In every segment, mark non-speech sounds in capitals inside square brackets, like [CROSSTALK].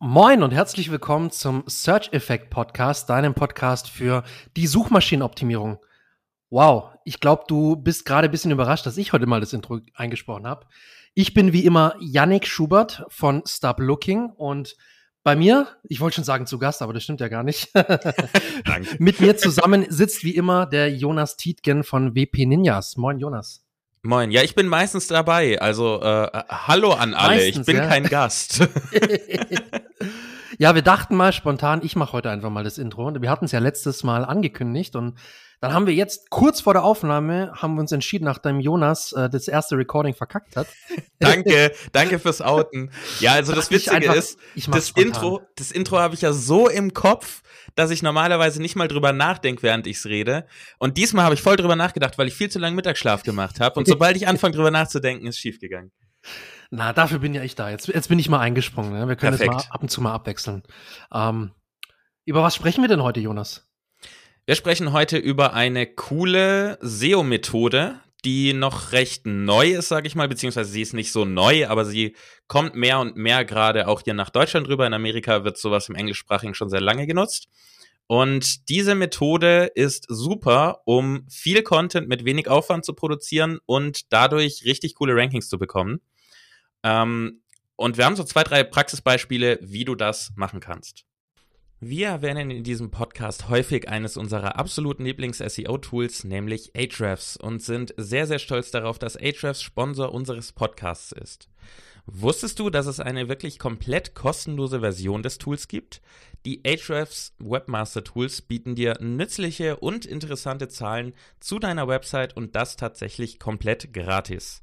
Moin und herzlich willkommen zum Search Effect Podcast, deinem Podcast für die Suchmaschinenoptimierung. Wow, ich glaube, du bist gerade ein bisschen überrascht, dass ich heute mal das Intro eingesprochen habe. Ich bin wie immer Yannick Schubert von Stop Looking und bei mir, ich wollte schon sagen zu Gast, aber das stimmt ja gar nicht. [LAUGHS] [LAUGHS] Danke. Mit mir zusammen sitzt wie immer der Jonas Tietgen von WP Ninjas. Moin Jonas. Moin, ja, ich bin meistens dabei. Also äh, äh hallo an alle, meistens, ich bin ja. kein Gast. [LAUGHS] ja, wir dachten mal spontan, ich mache heute einfach mal das Intro. Wir hatten es ja letztes Mal angekündigt und dann haben wir jetzt kurz vor der Aufnahme haben wir uns entschieden, nachdem Jonas äh, das erste Recording verkackt hat. [LAUGHS] danke, danke fürs Outen. Ja, also das Witzige einfach, ist, das Intro, das Intro habe ich ja so im Kopf, dass ich normalerweise nicht mal drüber nachdenke, während ich's rede. Und diesmal habe ich voll drüber nachgedacht, weil ich viel zu lange Mittagsschlaf gemacht habe. Und [LAUGHS] sobald ich anfange drüber nachzudenken, ist schiefgegangen. Na, dafür bin ja ich da. Jetzt, jetzt bin ich mal eingesprungen. Ne? Wir können Perfekt. jetzt mal ab und zu mal abwechseln. Ähm, über was sprechen wir denn heute, Jonas? Wir sprechen heute über eine coole SEO-Methode, die noch recht neu ist, sage ich mal, beziehungsweise sie ist nicht so neu, aber sie kommt mehr und mehr gerade auch hier nach Deutschland rüber. In Amerika wird sowas im Englischsprachigen schon sehr lange genutzt. Und diese Methode ist super, um viel Content mit wenig Aufwand zu produzieren und dadurch richtig coole Rankings zu bekommen. Ähm, und wir haben so zwei, drei Praxisbeispiele, wie du das machen kannst. Wir erwähnen in diesem Podcast häufig eines unserer absoluten Lieblings-SEO-Tools, nämlich Ahrefs, und sind sehr, sehr stolz darauf, dass Ahrefs Sponsor unseres Podcasts ist. Wusstest du, dass es eine wirklich komplett kostenlose Version des Tools gibt? Die Ahrefs Webmaster Tools bieten dir nützliche und interessante Zahlen zu deiner Website und das tatsächlich komplett gratis.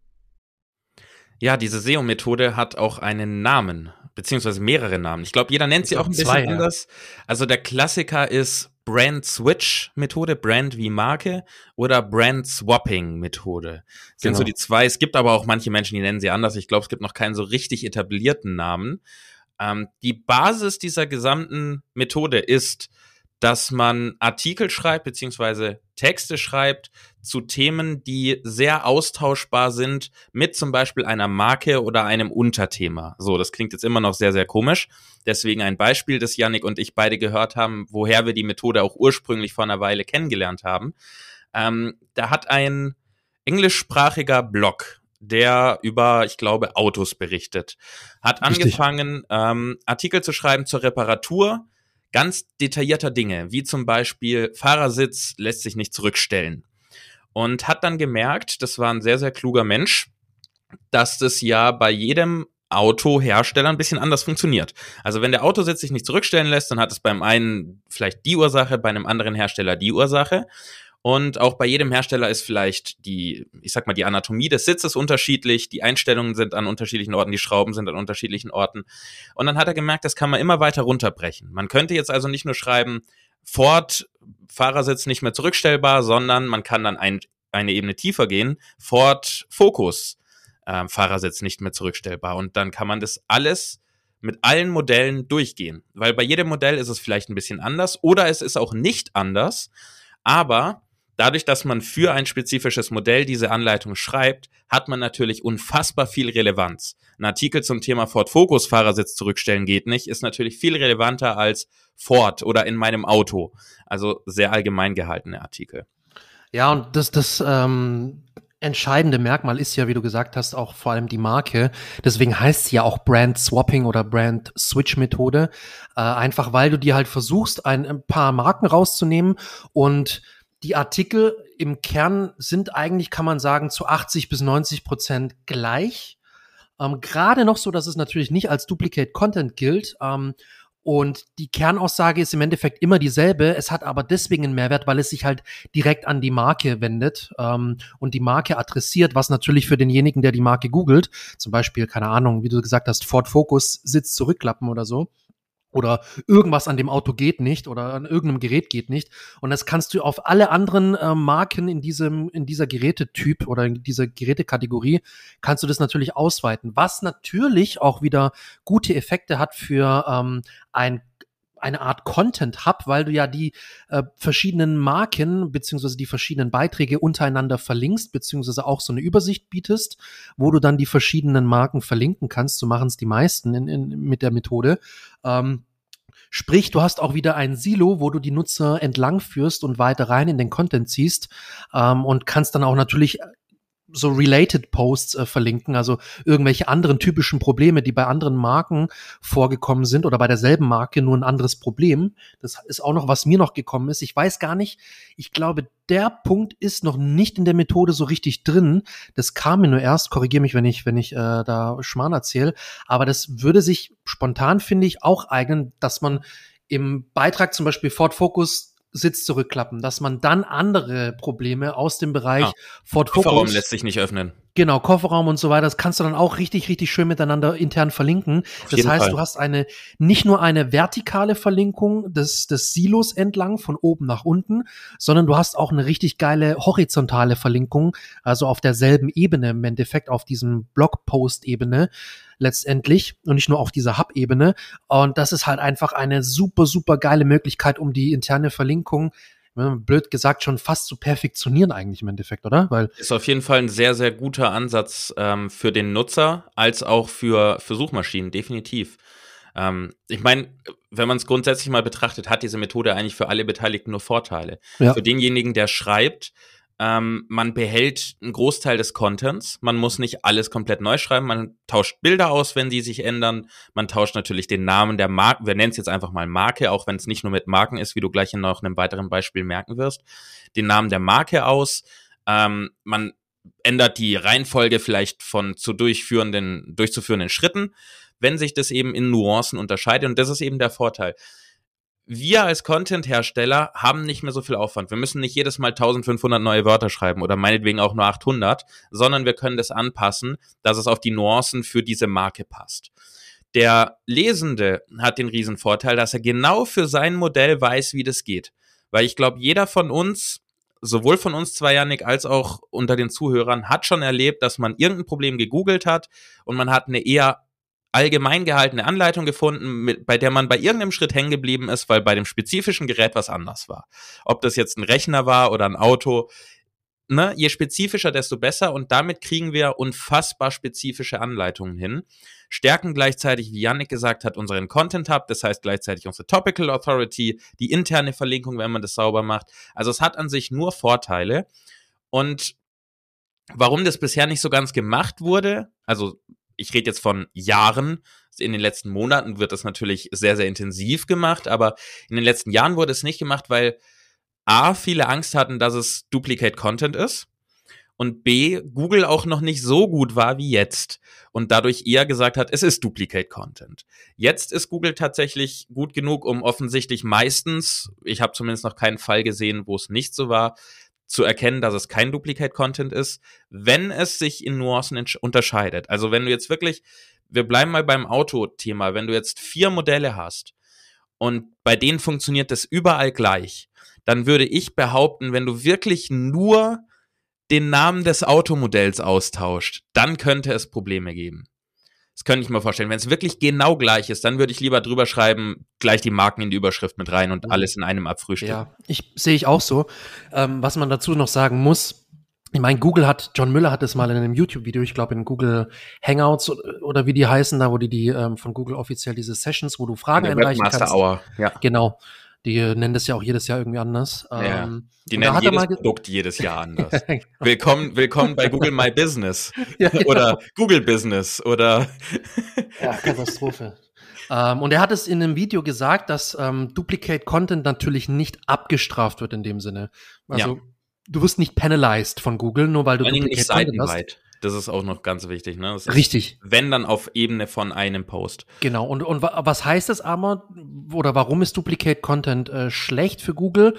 Ja, diese SEO-Methode hat auch einen Namen, beziehungsweise mehrere Namen. Ich glaube, jeder nennt sie auch ein bisschen zwei, anders. Ja. Also der Klassiker ist Brand Switch Methode, Brand wie Marke oder Brand Swapping Methode. Das sind genau. so die zwei. Es gibt aber auch manche Menschen, die nennen sie anders. Ich glaube, es gibt noch keinen so richtig etablierten Namen. Ähm, die Basis dieser gesamten Methode ist, dass man Artikel schreibt, beziehungsweise Texte schreibt zu Themen, die sehr austauschbar sind mit zum Beispiel einer Marke oder einem Unterthema. So, das klingt jetzt immer noch sehr, sehr komisch. Deswegen ein Beispiel, das Yannick und ich beide gehört haben, woher wir die Methode auch ursprünglich vor einer Weile kennengelernt haben. Ähm, da hat ein englischsprachiger Blog, der über, ich glaube, Autos berichtet, hat angefangen, ähm, Artikel zu schreiben zur Reparatur ganz detaillierter Dinge, wie zum Beispiel Fahrersitz lässt sich nicht zurückstellen. Und hat dann gemerkt, das war ein sehr, sehr kluger Mensch, dass das ja bei jedem Autohersteller ein bisschen anders funktioniert. Also wenn der Autositz sich nicht zurückstellen lässt, dann hat es beim einen vielleicht die Ursache, bei einem anderen Hersteller die Ursache. Und auch bei jedem Hersteller ist vielleicht die, ich sag mal, die Anatomie des Sitzes unterschiedlich, die Einstellungen sind an unterschiedlichen Orten, die Schrauben sind an unterschiedlichen Orten. Und dann hat er gemerkt, das kann man immer weiter runterbrechen. Man könnte jetzt also nicht nur schreiben, Ford, Fahrersitz nicht mehr zurückstellbar, sondern man kann dann ein, eine Ebene tiefer gehen, Ford Focus, äh, Fahrersitz nicht mehr zurückstellbar. Und dann kann man das alles mit allen Modellen durchgehen. Weil bei jedem Modell ist es vielleicht ein bisschen anders oder es ist auch nicht anders. Aber Dadurch, dass man für ein spezifisches Modell diese Anleitung schreibt, hat man natürlich unfassbar viel Relevanz. Ein Artikel zum Thema Ford Focus Fahrersitz zurückstellen geht nicht, ist natürlich viel relevanter als Ford oder in meinem Auto. Also sehr allgemein gehaltene Artikel. Ja, und das, das ähm, entscheidende Merkmal ist ja, wie du gesagt hast, auch vor allem die Marke. Deswegen heißt sie ja auch Brand Swapping oder Brand Switch Methode. Äh, einfach weil du dir halt versuchst, ein, ein paar Marken rauszunehmen und die Artikel im Kern sind eigentlich, kann man sagen, zu 80 bis 90 Prozent gleich. Ähm, Gerade noch so, dass es natürlich nicht als Duplicate Content gilt. Ähm, und die Kernaussage ist im Endeffekt immer dieselbe. Es hat aber deswegen einen Mehrwert, weil es sich halt direkt an die Marke wendet ähm, und die Marke adressiert, was natürlich für denjenigen, der die Marke googelt, zum Beispiel, keine Ahnung, wie du gesagt hast, Ford Focus, Sitz zurückklappen oder so, oder irgendwas an dem Auto geht nicht oder an irgendeinem Gerät geht nicht. Und das kannst du auf alle anderen äh, Marken in diesem, in dieser Gerätetyp oder in dieser Gerätekategorie kannst du das natürlich ausweiten. Was natürlich auch wieder gute Effekte hat für ähm, ein eine Art Content Hub, weil du ja die äh, verschiedenen Marken beziehungsweise die verschiedenen Beiträge untereinander verlinkst, beziehungsweise auch so eine Übersicht bietest, wo du dann die verschiedenen Marken verlinken kannst. So machen es die meisten in, in, mit der Methode. Ähm, Sprich, du hast auch wieder ein Silo, wo du die Nutzer entlang führst und weiter rein in den Content ziehst ähm, und kannst dann auch natürlich so related Posts äh, verlinken, also irgendwelche anderen typischen Probleme, die bei anderen Marken vorgekommen sind oder bei derselben Marke nur ein anderes Problem. Das ist auch noch, was mir noch gekommen ist. Ich weiß gar nicht, ich glaube, der Punkt ist noch nicht in der Methode so richtig drin. Das kam mir nur erst, korrigiere mich, wenn ich, wenn ich äh, da Schmarrn erzähle, aber das würde sich spontan, finde ich, auch eignen, dass man im Beitrag zum Beispiel Ford Focus Sitz zurückklappen, dass man dann andere Probleme aus dem Bereich ah, Ford Focus. Kofferraum lässt sich nicht öffnen. Genau, Kofferraum und so weiter, das kannst du dann auch richtig, richtig schön miteinander intern verlinken. Das heißt, Fall. du hast eine, nicht nur eine vertikale Verlinkung des, des Silos entlang von oben nach unten, sondern du hast auch eine richtig geile horizontale Verlinkung, also auf derselben Ebene im Endeffekt, auf diesem Blogpost-Ebene letztendlich und nicht nur auf dieser Hub-Ebene. Und das ist halt einfach eine super, super geile Möglichkeit, um die interne Verlinkung blöd gesagt, schon fast zu perfektionieren eigentlich im Endeffekt, oder? Weil ist auf jeden Fall ein sehr, sehr guter Ansatz ähm, für den Nutzer als auch für, für Suchmaschinen, definitiv. Ähm, ich meine, wenn man es grundsätzlich mal betrachtet, hat diese Methode eigentlich für alle Beteiligten nur Vorteile. Ja. Für denjenigen, der schreibt, ähm, man behält einen Großteil des Contents. Man muss nicht alles komplett neu schreiben. Man tauscht Bilder aus, wenn die sich ändern. Man tauscht natürlich den Namen der Marke. Wir nennen es jetzt einfach mal Marke, auch wenn es nicht nur mit Marken ist, wie du gleich in noch einem weiteren Beispiel merken wirst. Den Namen der Marke aus. Ähm, man ändert die Reihenfolge vielleicht von zu durchführenden, durchzuführenden Schritten, wenn sich das eben in Nuancen unterscheidet. Und das ist eben der Vorteil wir als Content-Hersteller haben nicht mehr so viel Aufwand. Wir müssen nicht jedes Mal 1500 neue Wörter schreiben oder meinetwegen auch nur 800, sondern wir können das anpassen, dass es auf die Nuancen für diese Marke passt. Der Lesende hat den Riesenvorteil, dass er genau für sein Modell weiß, wie das geht. Weil ich glaube, jeder von uns, sowohl von uns zwei, Janik, als auch unter den Zuhörern, hat schon erlebt, dass man irgendein Problem gegoogelt hat und man hat eine eher allgemein gehaltene Anleitung gefunden, mit, bei der man bei irgendeinem Schritt hängen geblieben ist, weil bei dem spezifischen Gerät was anders war. Ob das jetzt ein Rechner war oder ein Auto, ne, je spezifischer, desto besser und damit kriegen wir unfassbar spezifische Anleitungen hin. Stärken gleichzeitig, wie Yannick gesagt hat, unseren Content Hub, das heißt gleichzeitig unsere Topical Authority, die interne Verlinkung, wenn man das sauber macht. Also es hat an sich nur Vorteile und Warum das bisher nicht so ganz gemacht wurde, also ich rede jetzt von Jahren. In den letzten Monaten wird das natürlich sehr, sehr intensiv gemacht, aber in den letzten Jahren wurde es nicht gemacht, weil A, viele Angst hatten, dass es Duplicate Content ist und B, Google auch noch nicht so gut war wie jetzt und dadurch eher gesagt hat, es ist Duplicate Content. Jetzt ist Google tatsächlich gut genug, um offensichtlich meistens, ich habe zumindest noch keinen Fall gesehen, wo es nicht so war, zu erkennen, dass es kein Duplicate-Content ist, wenn es sich in Nuancen unterscheidet. Also wenn du jetzt wirklich, wir bleiben mal beim Auto-Thema, wenn du jetzt vier Modelle hast und bei denen funktioniert das überall gleich, dann würde ich behaupten, wenn du wirklich nur den Namen des Automodells austauscht, dann könnte es Probleme geben. Das könnte ich mir vorstellen. Wenn es wirklich genau gleich ist, dann würde ich lieber drüber schreiben, gleich die Marken in die Überschrift mit rein und mhm. alles in einem abfrühstücken. Ja, ich sehe ich auch so. Ähm, was man dazu noch sagen muss, ich meine, Google hat, John Müller hat es mal in einem YouTube-Video, ich glaube in Google Hangouts oder wie die heißen, da wo die, die ähm, von Google offiziell diese Sessions, wo du Fragen einreichen kannst. Hour, ja. Genau. Die nennen das ja auch jedes Jahr irgendwie anders. Ja, ähm, die nennen jedes Produkt jedes Jahr [LAUGHS] anders. Genau. willkommen, willkommen bei Google My Business. [LAUGHS] ja, genau. Oder Google Business oder Ja, Katastrophe. ähm, und er hat es in einem Video gesagt, dass ähm, Duplicate Content natürlich nicht abgestraft wird in dem Sinne. Also ja. du wirst nicht penalized von Google, nur weil du Duplicate Content hast. Das ist auch noch ganz wichtig, ne? Richtig. wenn dann auf Ebene von einem Post. Genau. Und, und was heißt das aber, oder warum ist Duplicate Content äh, schlecht für Google?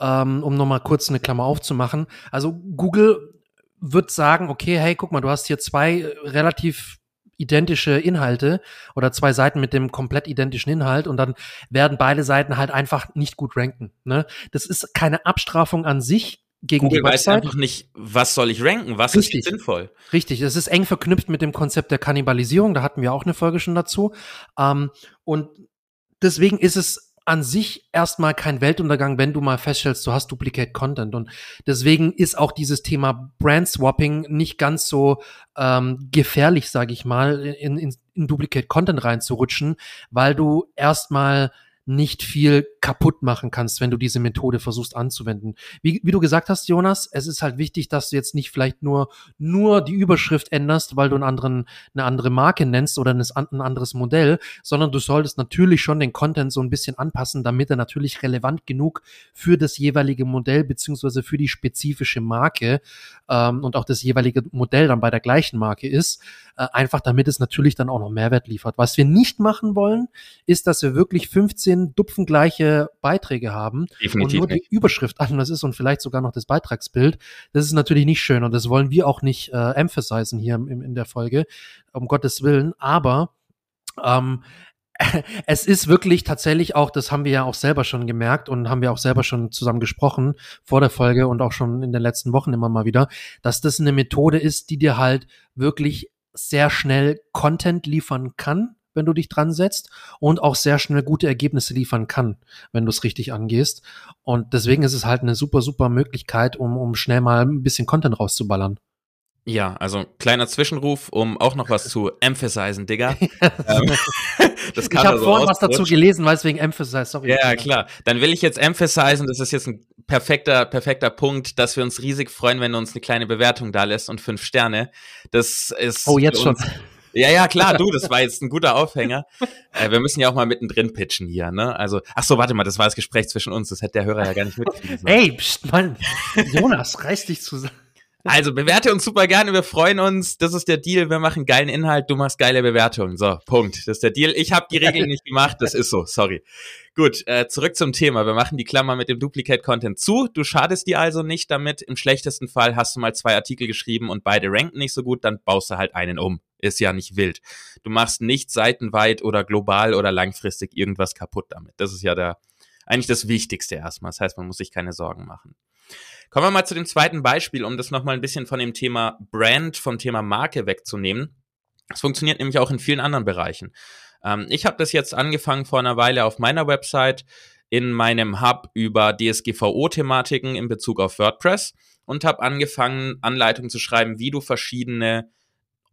Ähm, um nochmal kurz eine Klammer aufzumachen. Also Google wird sagen, okay, hey, guck mal, du hast hier zwei relativ identische Inhalte oder zwei Seiten mit dem komplett identischen Inhalt und dann werden beide Seiten halt einfach nicht gut ranken. Ne? Das ist keine Abstrafung an sich, gegen Google die weiß Website. einfach nicht, was soll ich ranken, was Richtig. ist sinnvoll. Richtig, es ist eng verknüpft mit dem Konzept der Kannibalisierung, da hatten wir auch eine Folge schon dazu. Ähm, und deswegen ist es an sich erstmal kein Weltuntergang, wenn du mal feststellst, du hast Duplicate Content. Und deswegen ist auch dieses Thema Brand Swapping nicht ganz so ähm, gefährlich, sage ich mal, in, in, in Duplicate Content reinzurutschen, weil du erstmal nicht viel kaputt machen kannst, wenn du diese Methode versuchst anzuwenden. Wie, wie du gesagt hast, Jonas, es ist halt wichtig, dass du jetzt nicht vielleicht nur, nur die Überschrift änderst, weil du einen anderen, eine andere Marke nennst oder ein, ein anderes Modell, sondern du solltest natürlich schon den Content so ein bisschen anpassen, damit er natürlich relevant genug für das jeweilige Modell beziehungsweise für die spezifische Marke ähm, und auch das jeweilige Modell dann bei der gleichen Marke ist, äh, einfach damit es natürlich dann auch noch Mehrwert liefert. Was wir nicht machen wollen, ist, dass wir wirklich 15 dupfengleiche Beiträge haben Definitiv und nur nicht. die Überschrift anders ist und vielleicht sogar noch das Beitragsbild. Das ist natürlich nicht schön und das wollen wir auch nicht äh, emphasisen hier im, in der Folge, um Gottes Willen. Aber ähm, [LAUGHS] es ist wirklich tatsächlich auch, das haben wir ja auch selber schon gemerkt und haben wir auch selber schon zusammen gesprochen vor der Folge und auch schon in den letzten Wochen immer mal wieder, dass das eine Methode ist, die dir halt wirklich sehr schnell Content liefern kann, wenn du dich dran setzt und auch sehr schnell gute Ergebnisse liefern kann, wenn du es richtig angehst. Und deswegen ist es halt eine super, super Möglichkeit, um, um schnell mal ein bisschen Content rauszuballern. Ja, also kleiner Zwischenruf, um auch noch was zu emphasizen, Digga. [LAUGHS] ähm, [LAUGHS] das ich habe also vorhin was dazu gelesen, weil es wegen Emphasize, sorry. Ja, klar. Dann will ich jetzt emphasizen, das ist jetzt ein perfekter, perfekter Punkt, dass wir uns riesig freuen, wenn du uns eine kleine Bewertung da lässt und fünf Sterne. Das ist. Oh, jetzt schon. Ja, ja, klar, du, das war jetzt ein guter Aufhänger. Äh, wir müssen ja auch mal mittendrin pitchen hier, ne? Also, ach so, warte mal, das war das Gespräch zwischen uns, das hätte der Hörer ja gar nicht mitgekriegt. Ey, pst, Mann. Jonas, reiß dich zusammen. Also bewerte uns super gerne, wir freuen uns. Das ist der Deal. Wir machen geilen Inhalt, du machst geile Bewertungen. So, Punkt. Das ist der Deal. Ich habe die Regeln nicht gemacht, das ist so, sorry. Gut, äh, zurück zum Thema. Wir machen die Klammer mit dem Duplicate Content zu. Du schadest dir also nicht damit. Im schlechtesten Fall hast du mal zwei Artikel geschrieben und beide ranken nicht so gut, dann baust du halt einen um. Ist ja nicht wild. Du machst nicht seitenweit oder global oder langfristig irgendwas kaputt damit. Das ist ja der eigentlich das Wichtigste erstmal. Das heißt, man muss sich keine Sorgen machen. Kommen wir mal zu dem zweiten Beispiel, um das nochmal ein bisschen von dem Thema Brand, vom Thema Marke wegzunehmen. Es funktioniert nämlich auch in vielen anderen Bereichen. Ähm, ich habe das jetzt angefangen vor einer Weile auf meiner Website in meinem Hub über DSGVO-Thematiken in Bezug auf WordPress und habe angefangen, Anleitungen zu schreiben, wie du verschiedene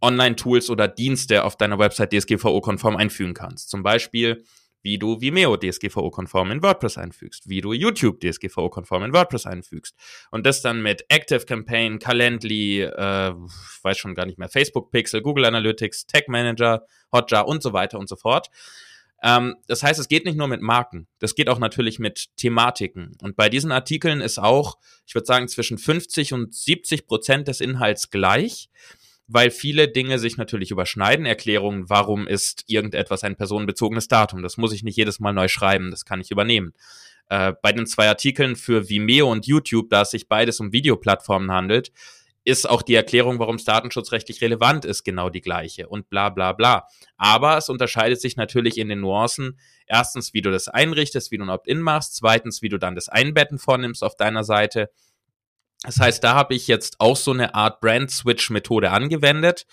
Online-Tools oder Dienste auf deiner Website DSGVO-konform einfügen kannst. Zum Beispiel, wie du Vimeo DSGVO-konform in WordPress einfügst, wie du YouTube DSGVO-konform in WordPress einfügst. Und das dann mit Active Campaign, Calendly, äh, ich weiß schon gar nicht mehr, Facebook Pixel, Google Analytics, Tag Manager, Hotjar und so weiter und so fort. Ähm, das heißt, es geht nicht nur mit Marken, das geht auch natürlich mit Thematiken. Und bei diesen Artikeln ist auch, ich würde sagen, zwischen 50 und 70 Prozent des Inhalts gleich weil viele Dinge sich natürlich überschneiden. Erklärungen, warum ist irgendetwas ein personenbezogenes Datum? Das muss ich nicht jedes Mal neu schreiben, das kann ich übernehmen. Äh, bei den zwei Artikeln für Vimeo und YouTube, da es sich beides um Videoplattformen handelt, ist auch die Erklärung, warum es datenschutzrechtlich relevant ist, genau die gleiche und bla bla bla. Aber es unterscheidet sich natürlich in den Nuancen. Erstens, wie du das einrichtest, wie du ein Opt-in machst. Zweitens, wie du dann das Einbetten vornimmst auf deiner Seite. Das heißt, da habe ich jetzt auch so eine Art Brand-Switch-Methode angewendet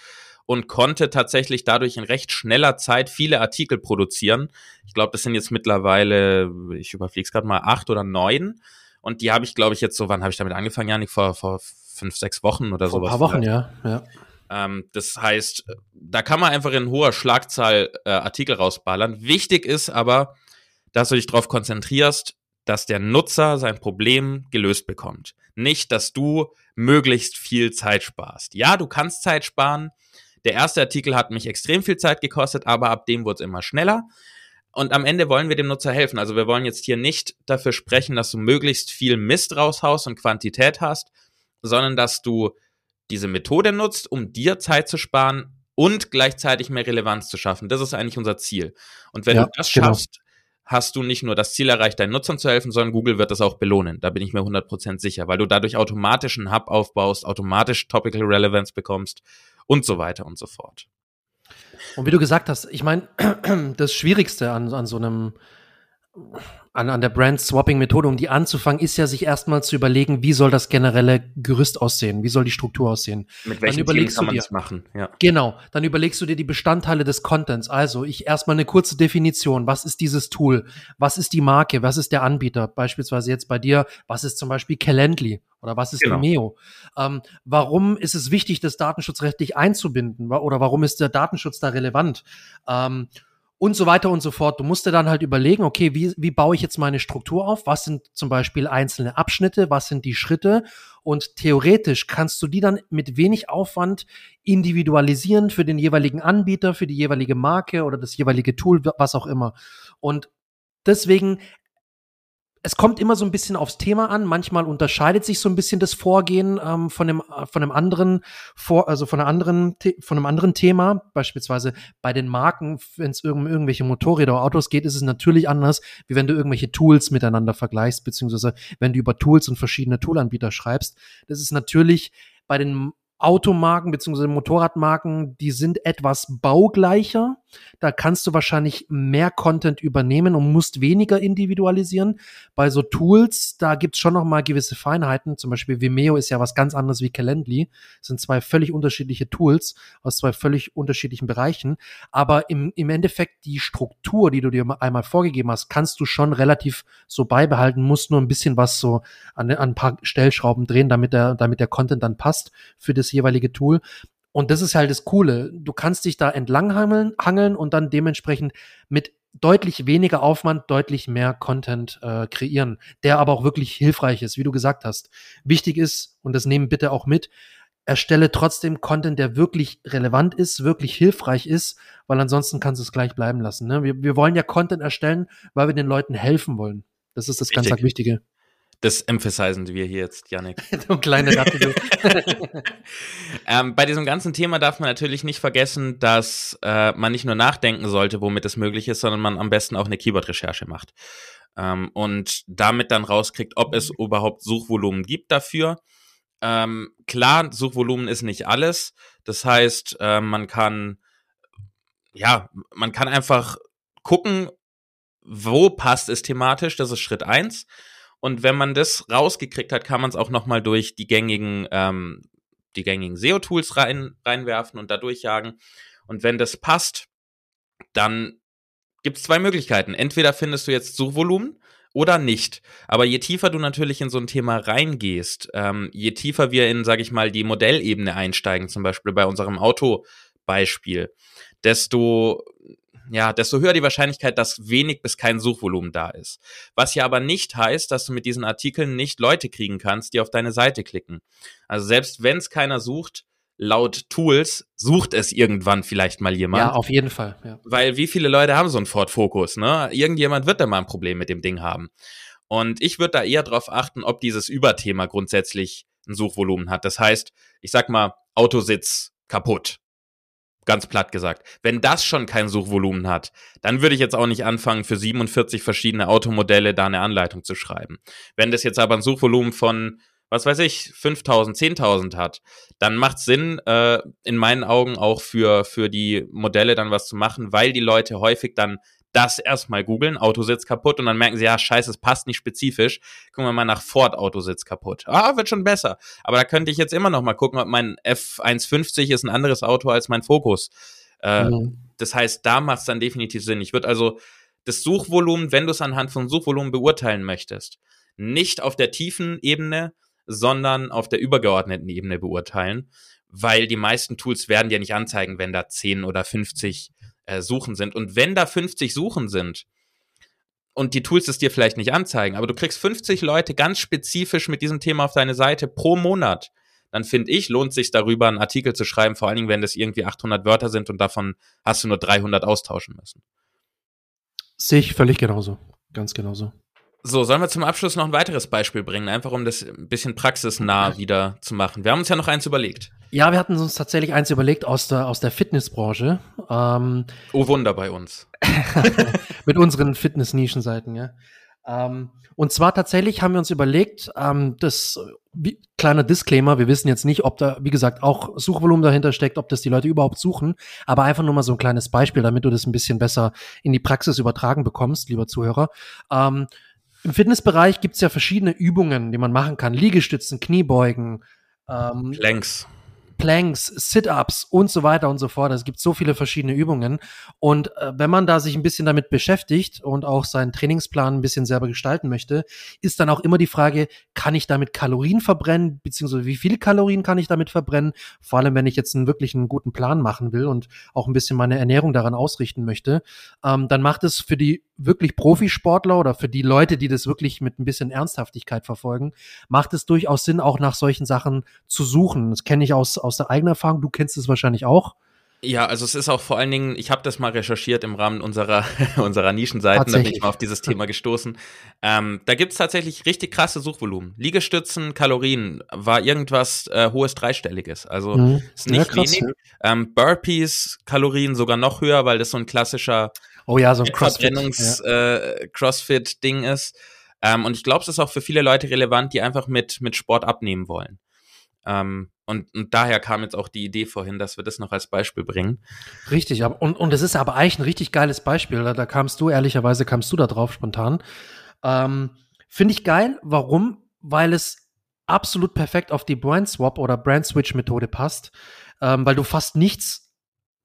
und konnte tatsächlich dadurch in recht schneller Zeit viele Artikel produzieren. Ich glaube, das sind jetzt mittlerweile, ich überfliege es gerade mal, acht oder neun. Und die habe ich, glaube ich, jetzt so, wann habe ich damit angefangen, Janik? Vor, vor fünf, sechs Wochen oder Vor ein sowas. paar Wochen, ja. ja. Ähm, das heißt, da kann man einfach in hoher Schlagzahl äh, Artikel rausballern. Wichtig ist aber, dass du dich darauf konzentrierst, dass der Nutzer sein Problem gelöst bekommt. Nicht, dass du möglichst viel Zeit sparst. Ja, du kannst Zeit sparen. Der erste Artikel hat mich extrem viel Zeit gekostet, aber ab dem wurde es immer schneller. Und am Ende wollen wir dem Nutzer helfen. Also wir wollen jetzt hier nicht dafür sprechen, dass du möglichst viel Mist raushaust und Quantität hast, sondern dass du diese Methode nutzt, um dir Zeit zu sparen und gleichzeitig mehr Relevanz zu schaffen. Das ist eigentlich unser Ziel. Und wenn Ja, du das genau. Hast du nicht nur das Ziel erreicht, deinen Nutzern zu helfen, sondern Google wird das auch belohnen. Da bin ich mir 100% sicher, weil du dadurch automatisch einen Hub aufbaust, automatisch Topical Relevance bekommst und so weiter und so fort. Und wie du gesagt hast, ich meine, [CLEARS THROAT] das Schwierigste an, an so einem an, an der Brand-Swapping-Methode, um die anzufangen, ist ja sich erstmal zu überlegen, wie soll das generelle Gerüst aussehen, wie soll die Struktur aussehen. Mit welchen dann überlegst Themen kann man das machen? Ja. Genau, dann überlegst du dir die Bestandteile des Contents. Also ich erstmal eine kurze Definition. Was ist dieses Tool? Was ist die Marke? Was ist der Anbieter? Beispielsweise jetzt bei dir, was ist zum Beispiel Calendly oder was ist Genau. Vimeo? Ähm, warum ist es wichtig, das datenschutzrechtlich einzubinden? Oder warum ist der Datenschutz da relevant? Ähm, und so weiter und so fort. Du musst dir dann halt überlegen, okay, wie, wie baue ich jetzt meine Struktur auf? Was sind zum Beispiel einzelne Abschnitte? Was sind die Schritte? Und theoretisch kannst du die dann mit wenig Aufwand individualisieren für den jeweiligen Anbieter, für die jeweilige Marke oder das jeweilige Tool, was auch immer. Und deswegen, es kommt immer so ein bisschen aufs Thema an. Manchmal unterscheidet sich so ein bisschen das Vorgehen ähm, von dem äh, von einem anderen vor, also von einer anderen von einem anderen Thema. Beispielsweise bei den Marken, wenn es um irgendwelche Motorräder oder Autos geht, ist es natürlich anders, wie wenn du irgendwelche Tools miteinander vergleichst, beziehungsweise wenn du über Tools und verschiedene Toolanbieter schreibst. Das ist natürlich bei den Automarken beziehungsweise Motorradmarken, die sind etwas baugleicher. Da kannst du wahrscheinlich mehr Content übernehmen und musst weniger individualisieren. Bei so Tools, da gibt's schon noch mal gewisse Feinheiten. Zum Beispiel Vimeo ist ja was ganz anderes wie Calendly. Das sind zwei völlig unterschiedliche Tools aus zwei völlig unterschiedlichen Bereichen. Aber im, im Endeffekt die Struktur, die du dir einmal vorgegeben hast, kannst du schon relativ so beibehalten, musst nur ein bisschen was so an, an ein paar Stellschrauben drehen, damit der, damit der Content dann passt für das jeweilige Tool. Und das ist halt das Coole. Du kannst dich da entlang hangeln, und dann dementsprechend mit deutlich weniger Aufwand deutlich mehr Content äh, kreieren, der aber auch wirklich hilfreich ist, wie du gesagt hast. Wichtig ist, und das nehmen bitte auch mit, erstelle trotzdem Content, der wirklich relevant ist, wirklich hilfreich ist, weil ansonsten kannst du es gleich bleiben lassen. Ne? Wir, wir wollen ja Content erstellen, weil wir den Leuten helfen wollen. Das ist das ganz Richtig. Wichtige. Das emphasisen wir hier jetzt, Yannick. [LAUGHS] du kleine Ratte, du. [LAUGHS] ähm, bei diesem ganzen Thema darf man natürlich nicht vergessen, dass äh, man nicht nur nachdenken sollte, womit es möglich ist, sondern man am besten auch eine Keyword-Recherche macht. Ähm, und damit dann rauskriegt, ob es überhaupt Suchvolumen gibt dafür. Ähm, klar, Suchvolumen ist nicht alles. Das heißt, äh, man kann, ja, man kann einfach gucken, wo passt es thematisch. Das ist Schritt eins. Und wenn man das rausgekriegt hat, kann man es auch noch mal durch die gängigen, ähm, die gängigen SEO-Tools rein, reinwerfen und da durchjagen. Und wenn das passt, dann gibt es zwei Möglichkeiten. Entweder findest du jetzt Suchvolumen oder nicht. Aber je tiefer du natürlich in so ein Thema reingehst, ähm, je tiefer wir in, sage ich mal, die Modellebene einsteigen, zum Beispiel bei unserem Autobeispiel, desto ja, desto höher die Wahrscheinlichkeit, dass wenig bis kein Suchvolumen da ist. Was ja aber nicht heißt, dass du mit diesen Artikeln nicht Leute kriegen kannst, die auf deine Seite klicken. Also selbst wenn es keiner sucht, laut Tools sucht es irgendwann vielleicht mal jemand. Ja, auf jeden Fall. Ja. Weil wie viele Leute haben so einen Ford Focus, ne? Irgendjemand wird da mal ein Problem mit dem Ding haben. Und ich würde da eher darauf achten, ob dieses Überthema grundsätzlich ein Suchvolumen hat. Das heißt, ich sag mal, Autositz kaputt. Ganz platt gesagt. Wenn das schon kein Suchvolumen hat, dann würde ich jetzt auch nicht anfangen, für 47 verschiedene Automodelle da eine Anleitung zu schreiben. Wenn das jetzt aber ein Suchvolumen von, was weiß ich, 5000, 10.000 hat, dann macht Sinn, äh, in meinen Augen auch für, für die Modelle dann was zu machen, weil die Leute häufig dann das erstmal googeln, Autositz kaputt und dann merken sie, ja, scheiße, es passt nicht spezifisch. Gucken wir mal nach Ford Autositz kaputt. Ah, wird schon besser. Aber da könnte ich jetzt immer noch mal gucken, ob mein F150 ist ein anderes Auto als mein Focus. Äh, Mhm. Das heißt, da macht es dann definitiv Sinn. Ich würde also das Suchvolumen, wenn du es anhand von Suchvolumen beurteilen möchtest, nicht auf der tiefen Ebene, sondern auf der übergeordneten Ebene beurteilen, weil die meisten Tools werden dir nicht anzeigen, wenn da 10 oder 50 äh, Suchen sind. Und wenn da 50 Suchen sind und die Tools es dir vielleicht nicht anzeigen, aber du kriegst 50 Leute ganz spezifisch mit diesem Thema auf deine Seite pro Monat, dann finde ich, lohnt sich darüber einen Artikel zu schreiben, vor allen Dingen, wenn das irgendwie 800 Wörter sind und davon hast du nur 300 austauschen müssen. Sehe ich völlig genauso. Ganz genauso. So, sollen wir zum Abschluss noch ein weiteres Beispiel bringen, einfach um das ein bisschen praxisnah wieder zu machen. Wir haben uns ja noch eins überlegt. Ja, wir hatten uns tatsächlich eins überlegt aus der, aus der Fitnessbranche. Ähm, Oh Wunder bei uns. [LAUGHS] mit unseren Fitness-Nischenseiten, ja. Ähm, und zwar tatsächlich haben wir uns überlegt, ähm, das wie, kleiner Disclaimer, wir wissen jetzt nicht, ob da, wie gesagt, auch Suchvolumen dahinter steckt, ob das die Leute überhaupt suchen, aber einfach nur mal so ein kleines Beispiel, damit du das ein bisschen besser in die Praxis übertragen bekommst, lieber Zuhörer. Ähm, Im Fitnessbereich gibt's ja verschiedene Übungen, die man machen kann. Liegestützen, Kniebeugen, ähm, Planks. Planks, Sit-ups und so weiter und so fort. Es gibt so viele verschiedene Übungen. Und äh, wenn man da sich ein bisschen damit beschäftigt und auch seinen Trainingsplan ein bisschen selber gestalten möchte, ist dann auch immer die Frage, kann ich damit Kalorien verbrennen, beziehungsweise wie viele Kalorien kann ich damit verbrennen? Vor allem, wenn ich jetzt einen wirklich einen guten Plan machen will und auch ein bisschen meine Ernährung daran ausrichten möchte, ähm, dann macht es für die wirklich Profisportler oder für die Leute, die das wirklich mit ein bisschen Ernsthaftigkeit verfolgen, macht es durchaus Sinn, auch nach solchen Sachen zu suchen. Das kenne ich aus, aus der eigenen Erfahrung. Du kennst es wahrscheinlich auch. Ja, also es ist auch vor allen Dingen, ich habe das mal recherchiert im Rahmen unserer, [LAUGHS] unserer Nischenseiten, da bin ich mal auf dieses Thema gestoßen. Ähm, da gibt's tatsächlich richtig krasse Suchvolumen. Liegestützen, Kalorien, war irgendwas äh, hohes Dreistelliges. Also mhm. ist nicht ja, krass, wenig. Ja. Ähm, Burpees, Kalorien sogar noch höher, weil das so ein klassischer Oh ja, so ein Crossfit, ja. äh, Crossfit-Ding ist. Ähm, und ich glaube, es ist auch für viele Leute relevant, die einfach mit, mit Sport abnehmen wollen. Ähm, und, und daher kam jetzt auch die Idee vorhin, dass wir das noch als Beispiel bringen. Richtig, aber, und, und es ist aber eigentlich ein richtig geiles Beispiel. Da, da kamst du, ehrlicherweise kamst du da drauf spontan. Ähm, Finde ich geil. Warum? Weil es absolut perfekt auf die Brand Swap oder Brand Switch Methode passt, ähm, weil du fast nichts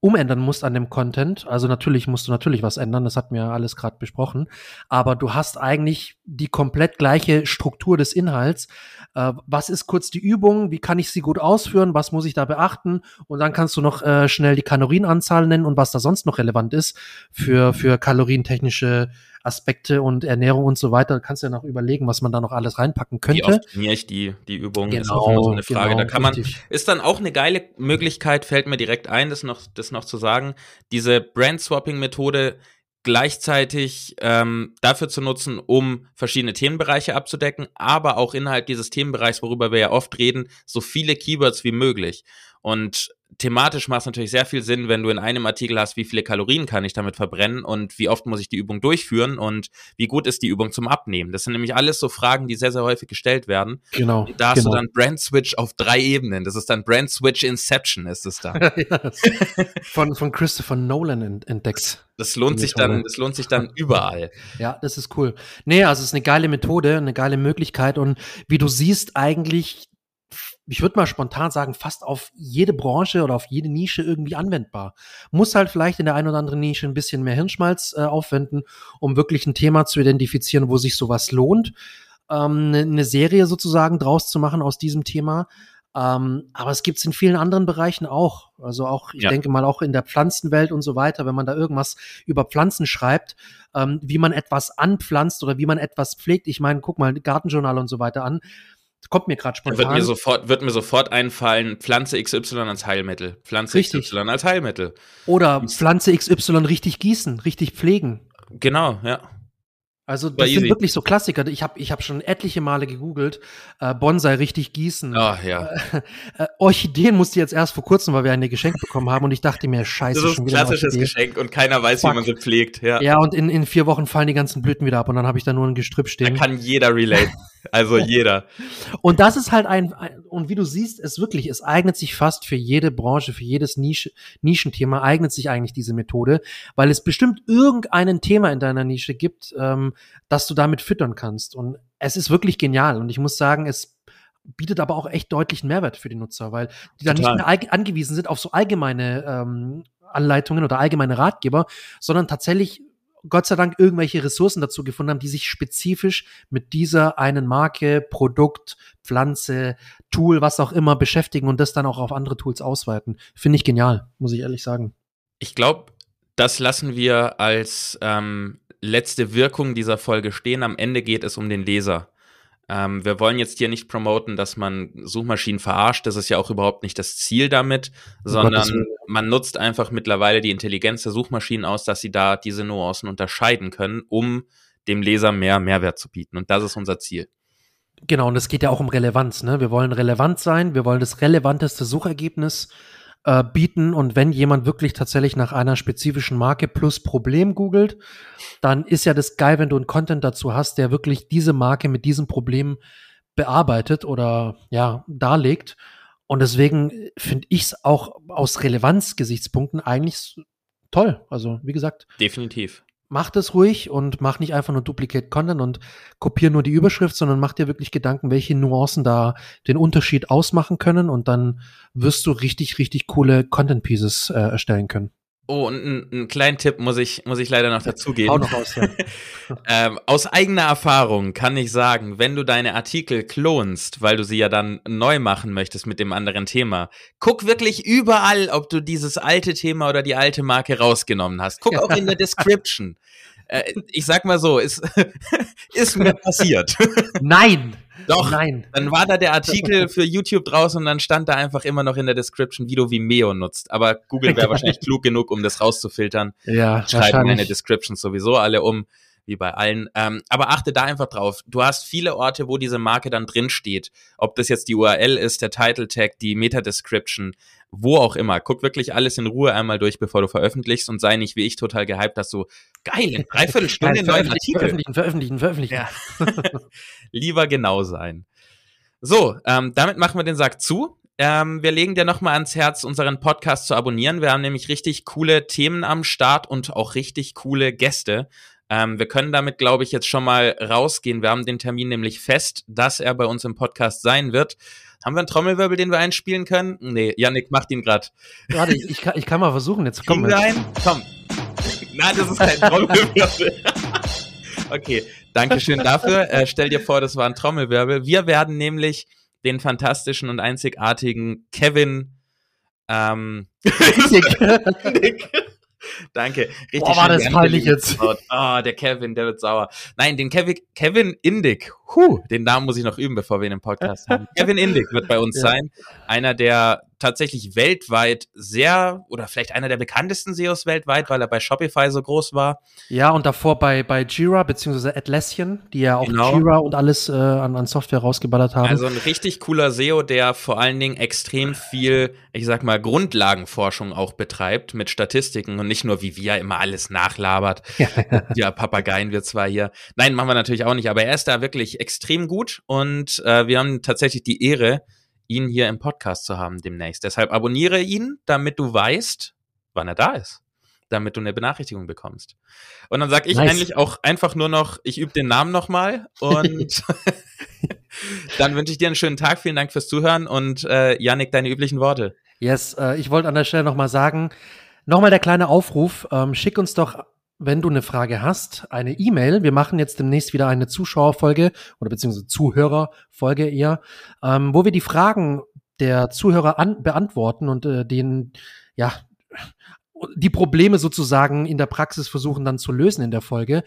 umändern musst an dem Content. Also natürlich musst du natürlich was ändern, das hatten wir ja alles gerade besprochen. Aber du hast eigentlich die komplett gleiche Struktur des Inhalts. Äh, was ist kurz die Übung? Wie kann ich sie gut ausführen? Was muss ich da beachten? Und dann kannst du noch äh, schnell die Kalorienanzahl nennen und was da sonst noch relevant ist für, für kalorientechnische Aspekte und Ernährung und so weiter. kannst du ja noch überlegen, was man da noch alles reinpacken könnte. Wie optimiere ich die, die Übung? Genau, ist auch immer so eine Frage. Genau, da kann man, richtig. ist dann auch eine geile Möglichkeit, fällt mir direkt ein, das noch, das noch zu sagen. Diese Brand-Swapping-Methode gleichzeitig ähm, dafür zu nutzen, um verschiedene Themenbereiche abzudecken, aber auch innerhalb dieses Themenbereichs, worüber wir ja oft reden, so viele Keywords wie möglich. Und thematisch macht es natürlich sehr viel Sinn, wenn du in einem Artikel hast, wie viele Kalorien kann ich damit verbrennen und wie oft muss ich die Übung durchführen und wie gut ist die Übung zum Abnehmen. Das sind nämlich alles so Fragen, die sehr, sehr häufig gestellt werden. Genau. Und da hast genau. du dann Brand Switch auf drei Ebenen. Das ist dann Brand Switch Inception, ist es da. [LAUGHS] von, von Christopher Nolan entdeckt. Das lohnt sich dann, das lohnt sich dann überall. Ja, das ist cool. Nee, also es ist eine geile Methode, eine geile Möglichkeit und wie du siehst, eigentlich ich würde mal spontan sagen, fast auf jede Branche oder auf jede Nische irgendwie anwendbar. Muss halt vielleicht in der einen oder anderen Nische ein bisschen mehr Hirnschmalz äh, aufwenden, um wirklich ein Thema zu identifizieren, wo sich sowas lohnt. Ähm, eine ne Serie sozusagen draus zu machen aus diesem Thema. Ähm, aber es gibt es in vielen anderen Bereichen auch. Also auch, ich ja. denke mal, auch in der Pflanzenwelt und so weiter, wenn man da irgendwas über Pflanzen schreibt, ähm, wie man etwas anpflanzt oder wie man etwas pflegt. Ich meine, guck mal, Gartenjournal und so weiter an kommt mir gerade spontan. Wird mir, sofort, wird mir sofort einfallen, Pflanze XY als Heilmittel. Pflanze richtig. XY als Heilmittel. Oder Pflanze XY richtig gießen, richtig pflegen. Genau, ja. Also das sind wirklich so Klassiker. Ich habe ich hab schon etliche Male gegoogelt. Äh, Bonsai richtig gießen. Ah, ja. Äh, [LAUGHS] äh, Orchideen musste jetzt erst vor kurzem, weil wir eine geschenkt bekommen haben und ich dachte mir, scheiße, das ist ein klassisches Geschenk und keiner weiß, Fuck. wie man sie pflegt. Ja, ja und in, in vier Wochen fallen die ganzen Blüten wieder ab und dann habe ich da nur ein Gestrüpp stehen. Da kann jeder relate. Also jeder. Und das ist halt ein, ein, und wie du siehst, es wirklich, es eignet sich fast für jede Branche, für jedes Nische, Nischenthema, eignet sich eigentlich diese Methode, weil es bestimmt irgendein Thema in deiner Nische gibt, ähm, das du damit füttern kannst. Und es ist wirklich genial. Und ich muss sagen, es bietet aber auch echt deutlichen Mehrwert für die Nutzer, weil die dann Total. nicht mehr angewiesen sind auf so allgemeine ähm, Anleitungen oder allgemeine Ratgeber, sondern tatsächlich Gott sei Dank irgendwelche Ressourcen dazu gefunden haben, die sich spezifisch mit dieser einen Marke, Produkt, Pflanze, Tool, was auch immer beschäftigen und das dann auch auf andere Tools ausweiten. Finde ich genial, muss ich ehrlich sagen. Ich glaube, das lassen wir als ähm, letzte Wirkung dieser Folge stehen. Am Ende geht es um den Leser. Ähm, wir wollen jetzt hier nicht promoten, dass man Suchmaschinen verarscht. Das ist ja auch überhaupt nicht das Ziel damit, sondern man nutzt einfach mittlerweile die Intelligenz der Suchmaschinen aus, dass sie da diese Nuancen unterscheiden können, um dem Leser mehr Mehrwert zu bieten. Und das ist unser Ziel. Genau, und es geht ja auch um Relevanz. Ne? Wir wollen relevant sein, wir wollen das relevanteste Suchergebnis äh, bieten. Und wenn jemand wirklich tatsächlich nach einer spezifischen Marke plus Problem googelt, dann ist ja das geil, wenn du einen Content dazu hast, der wirklich diese Marke mit diesem Problem bearbeitet oder ja, darlegt. Und deswegen finde ich es auch aus Relevanzgesichtspunkten eigentlich toll. Also, wie gesagt. Definitiv mach das ruhig und mach nicht einfach nur Duplicate Content und kopier nur die Überschrift, sondern mach dir wirklich Gedanken, welche Nuancen da den Unterschied ausmachen können und dann wirst du richtig, richtig coole Content Pieces äh, erstellen können. Oh, und einen, einen kleinen Tipp muss ich, muss ich leider noch dazugeben. Hau noch aus, ja. [LAUGHS] ähm, aus eigener Erfahrung kann ich sagen, wenn du deine Artikel klonst, weil du sie ja dann neu machen möchtest mit dem anderen Thema, guck wirklich überall, ob du dieses alte Thema oder die alte Marke rausgenommen hast. Guck auch in der [LAUGHS] Description. Äh, ich sag mal so, ist, [LAUGHS] ist mir passiert. Nein! Doch, Nein. Dann war da der Artikel für YouTube draußen und dann stand da einfach immer noch in der Description, wie du Vimeo nutzt. Aber Google wäre [LAUGHS] wahrscheinlich klug genug, um das rauszufiltern. Ja, Schreiben meine Descriptions sowieso alle um, wie bei allen. Ähm, aber achte da einfach drauf. Du hast viele Orte, wo diese Marke dann drin steht. Ob das jetzt die URL ist, der Title Tag, die Meta Description, wo auch immer. Guck wirklich alles in Ruhe einmal durch, bevor du veröffentlichst und sei nicht wie ich total gehypt, dass du geil in dreiviertel Stunde neuen Artikel. Veröffentlichen, veröffentlichen, veröffentlichen. Ja. [LAUGHS] Lieber genau sein. So, ähm, damit machen wir den Sack zu. Ähm, wir legen dir nochmal ans Herz, unseren Podcast zu abonnieren. Wir haben nämlich richtig coole Themen am Start und auch richtig coole Gäste. Ähm, wir können damit, glaube ich, jetzt schon mal rausgehen. Wir haben den Termin nämlich fest, dass er bei uns im Podcast sein wird. Haben wir einen Trommelwirbel, den wir einspielen können? Nee, Yannick macht ihn gerade. Warte, ich, ich, kann, ich kann mal versuchen. Jetzt komm wir ein. Komm. Nein, das ist kein Trommelwirbel. [LAUGHS] okay, danke schön dafür. Äh, stell dir vor, das war ein Trommelwirbel. Wir werden nämlich den fantastischen und einzigartigen Kevin ähm, [LAUGHS] Danke. Richtig Boah, war das peinlich jetzt. Oh, der Kevin, der wird sauer. Nein, den Kevin, Kevin Indig, huh, den Namen muss ich noch üben, bevor wir ihn im Podcast haben. [LAUGHS] Kevin Indig wird bei uns ja. sein. Einer der tatsächlich weltweit sehr oder vielleicht einer der bekanntesten SEOs weltweit, weil er bei Shopify so groß war. Ja, und davor bei, bei Jira beziehungsweise Atlassian, die ja auch genau. Jira und alles äh, an, an Software rausgeballert haben. Also ein richtig cooler SEO, der vor allen Dingen extrem viel, ich sag mal, Grundlagenforschung auch betreibt mit Statistiken und nicht nur wie wir immer alles nachlabert. [LAUGHS] Ja, Papageien wir zwar hier. Nein, machen wir natürlich auch nicht, aber er ist da wirklich extrem gut und äh, wir haben tatsächlich die Ehre, ihn hier im Podcast zu haben demnächst. Deshalb abonniere ihn, damit du weißt, wann er da ist. Damit du eine Benachrichtigung bekommst. Und dann sag ich nice. eigentlich auch einfach nur noch, ich übe den Namen nochmal und [LAUGHS] dann wünsche ich dir einen schönen Tag. Vielen Dank fürs Zuhören und äh, Yannick, deine üblichen Worte. Yes, äh, ich wollte an der Stelle nochmal sagen, nochmal der kleine Aufruf, ähm, schick uns doch wenn du eine Frage hast, eine E-Mail. Wir machen jetzt demnächst wieder eine Zuschauerfolge oder beziehungsweise Zuhörerfolge eher, ähm, wo wir die Fragen der Zuhörer an, beantworten und äh, denen, ja, die Probleme sozusagen in der Praxis versuchen dann zu lösen in der Folge.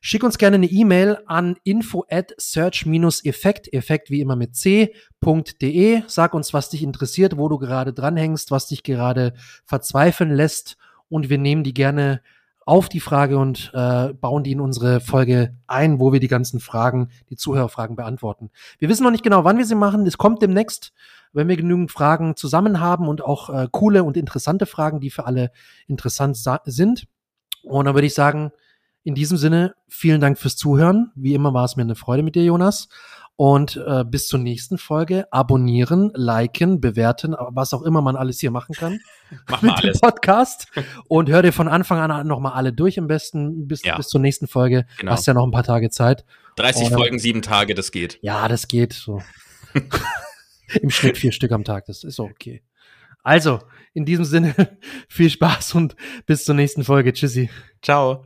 Schick uns gerne eine E-Mail an info at search-effekt, Effekt wie immer mit c.de. Sag uns, was dich interessiert, wo du gerade dranhängst, was dich gerade verzweifeln lässt und wir nehmen die gerne auf die Frage und äh, bauen die in unsere Folge ein, wo wir die ganzen Fragen, die Zuhörerfragen beantworten. Wir wissen noch nicht genau, wann wir sie machen. Es kommt demnächst, wenn wir genügend Fragen zusammen haben und auch äh, coole und interessante Fragen, die für alle interessant sind. Und dann würde ich sagen, in diesem Sinne, vielen Dank fürs Zuhören. Wie immer war es mir eine Freude mit dir, Jonas. Und äh, bis zur nächsten Folge abonnieren, liken, bewerten, was auch immer man alles hier machen kann. [LAUGHS] Mach mal alles. Podcast. [LAUGHS] Und hör dir von Anfang an nochmal alle durch im besten bis, ja. bis zur nächsten Folge. Genau. Hast ja noch ein paar Tage Zeit. 30 Und, Folgen, sieben Tage, das geht. Ja, das geht. So. [LAUGHS] Im Schnitt vier Stück am Tag, das ist okay. Also, in diesem Sinne, viel Spaß und bis zur nächsten Folge. Tschüssi. Ciao.